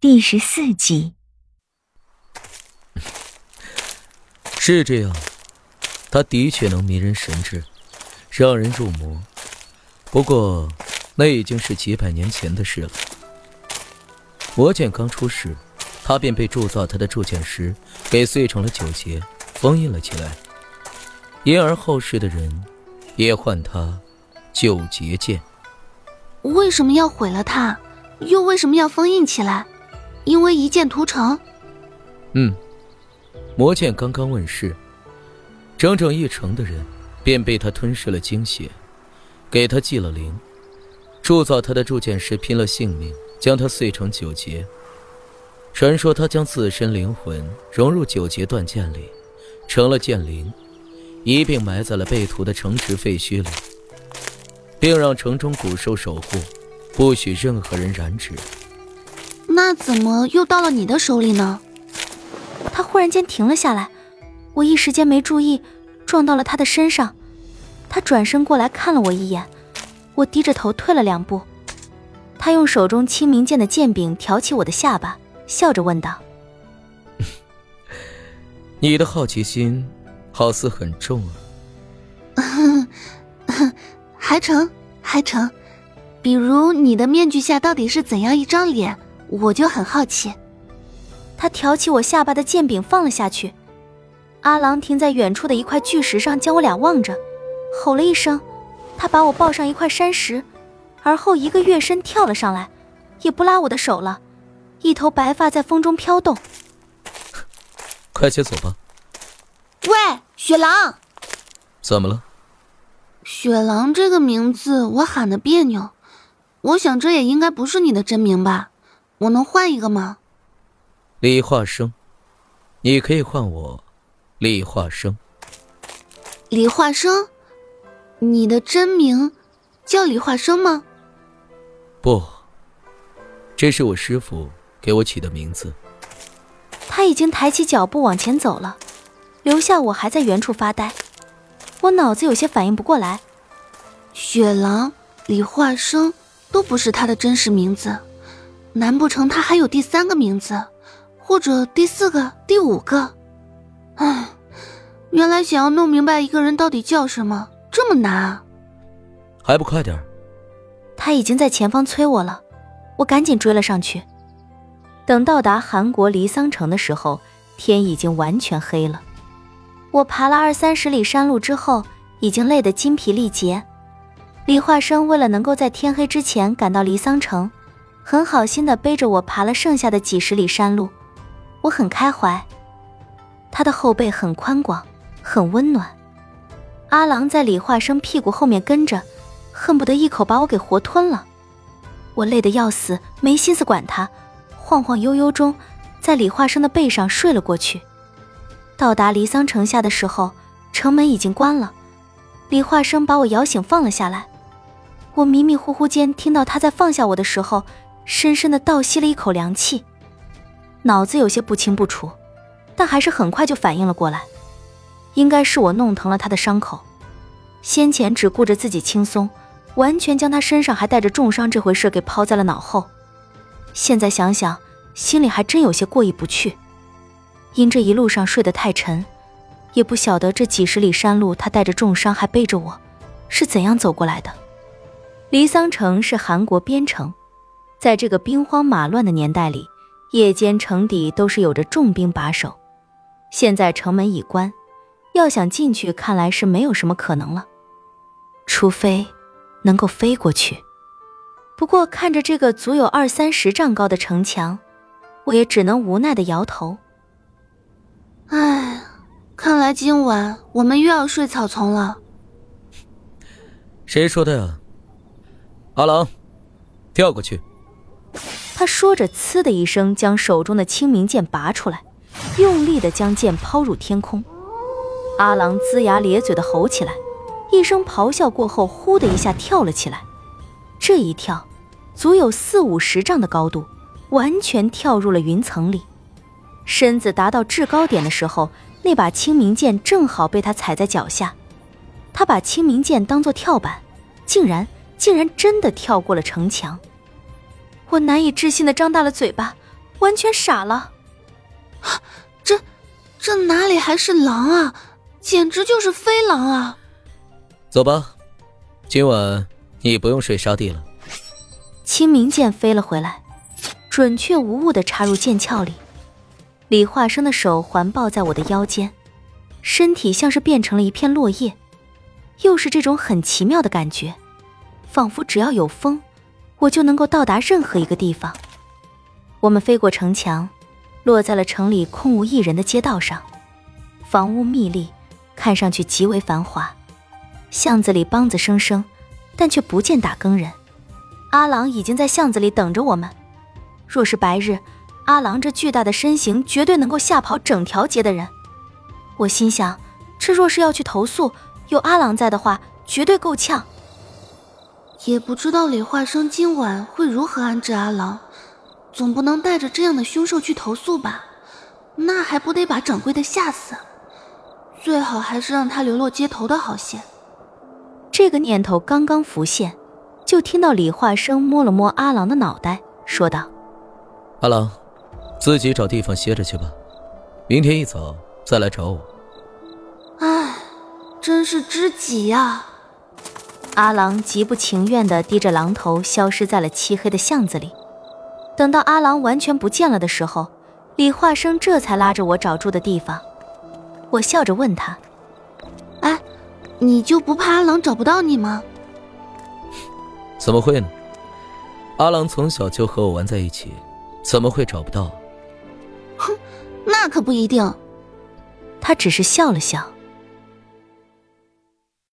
第十四集。是这样，他的确能迷人神智，让人入魔。不过，那已经是几百年前的事了。魔剑刚出世，他便被铸造他的铸剑师给碎成了九节，封印了起来。因而后世的人也唤他九节剑。为什么要毁了它？又为什么要封印起来？因为一剑屠城。嗯。魔剑刚刚问世，整整一城的人便被他吞噬了精血，给他祭了灵。铸造他的铸剑师拼了性命，将他碎成九节。传说他将自身灵魂融入九节断剑里，成了剑灵，一并埋在了被屠的城池废墟里，并让城中古兽守护，不许任何人染指。那怎么又到了你的手里呢？他忽然间停了下来，我一时间没注意，撞到了他的身上。他转身过来看了我一眼，我低着头退了两步。他用手中清明剑的剑柄挑起我的下巴，笑着问道：“ 你的好奇心好似很重啊。”“还成，还成。比如你的面具下到底是怎样一张脸，我就很好奇。”他挑起我下巴的剑柄放了下去，阿郎停在远处的一块巨石上，将我俩望着，吼了一声，他把我抱上一块山石，而后一个跃身跳了上来，也不拉我的手了，一头白发在风中飘动。快些走吧。喂，雪狼，怎么了？雪狼这个名字我喊的别扭，我想这也应该不是你的真名吧？我能换一个吗？李化生，你可以换我李化生。李化生，你的真名叫李化生吗？不，这是我师傅给我起的名字。他已经抬起脚步往前走了，留下我还在原处发呆。我脑子有些反应不过来，雪狼、李化生都不是他的真实名字，难不成他还有第三个名字？或者第四个、第五个，唉，原来想要弄明白一个人到底叫什么这么难啊！还不快点他已经在前方催我了，我赶紧追了上去。等到达韩国离桑城的时候，天已经完全黑了。我爬了二三十里山路之后，已经累得筋疲力竭。李化生为了能够在天黑之前赶到离桑城，很好心的背着我爬了剩下的几十里山路。我很开怀，他的后背很宽广，很温暖。阿郎在李化生屁股后面跟着，恨不得一口把我给活吞了。我累得要死，没心思管他，晃晃悠悠中，在李化生的背上睡了过去。到达离桑城下的时候，城门已经关了。李化生把我摇醒，放了下来。我迷迷糊糊间听到他在放下我的时候，深深的倒吸了一口凉气。脑子有些不清不楚，但还是很快就反应了过来，应该是我弄疼了他的伤口。先前只顾着自己轻松，完全将他身上还带着重伤这回事给抛在了脑后。现在想想，心里还真有些过意不去。因这一路上睡得太沉，也不晓得这几十里山路他带着重伤还背着我，是怎样走过来的。离桑城是韩国边城，在这个兵荒马乱的年代里。夜间城底都是有着重兵把守，现在城门已关，要想进去，看来是没有什么可能了，除非能够飞过去。不过看着这个足有二三十丈高的城墙，我也只能无奈的摇头。唉，看来今晚我们又要睡草丛了。谁说的呀？阿郎，跳过去。他说着，呲的一声，将手中的清明剑拔出来，用力的将剑抛入天空。阿郎龇牙咧嘴的吼起来，一声咆哮过后，呼的一下跳了起来。这一跳，足有四五十丈的高度，完全跳入了云层里。身子达到制高点的时候，那把清明剑正好被他踩在脚下。他把清明剑当做跳板，竟然竟然真的跳过了城墙。我难以置信的张大了嘴巴，完全傻了。这，这哪里还是狼啊？简直就是飞狼啊！走吧，今晚你不用睡沙地了。清明剑飞了回来，准确无误的插入剑鞘里。李化生的手环抱在我的腰间，身体像是变成了一片落叶，又是这种很奇妙的感觉，仿佛只要有风，我就能够到达任何一个地方。我们飞过城墙，落在了城里空无一人的街道上，房屋密立，看上去极为繁华。巷子里梆子声声，但却不见打更人。阿郎已经在巷子里等着我们。若是白日，阿郎这巨大的身形绝对能够吓跑整条街的人。我心想，这若是要去投诉，有阿郎在的话，绝对够呛。也不知道李化生今晚会如何安置阿郎，总不能带着这样的凶兽去投诉吧？那还不得把掌柜的吓死？最好还是让他流落街头的好些。这个念头刚刚浮现，就听到李化生摸了摸阿郎的脑袋，说道：“阿郎。”自己找地方歇着去吧，明天一早再来找我。唉，真是知己呀！阿郎极不情愿地低着狼头，消失在了漆黑的巷子里。等到阿郎完全不见了的时候，李化生这才拉着我找住的地方。我笑着问他：“哎，你就不怕阿郎找不到你吗？”怎么会呢？阿郎从小就和我玩在一起，怎么会找不到？哼，那可不一定。他只是笑了笑。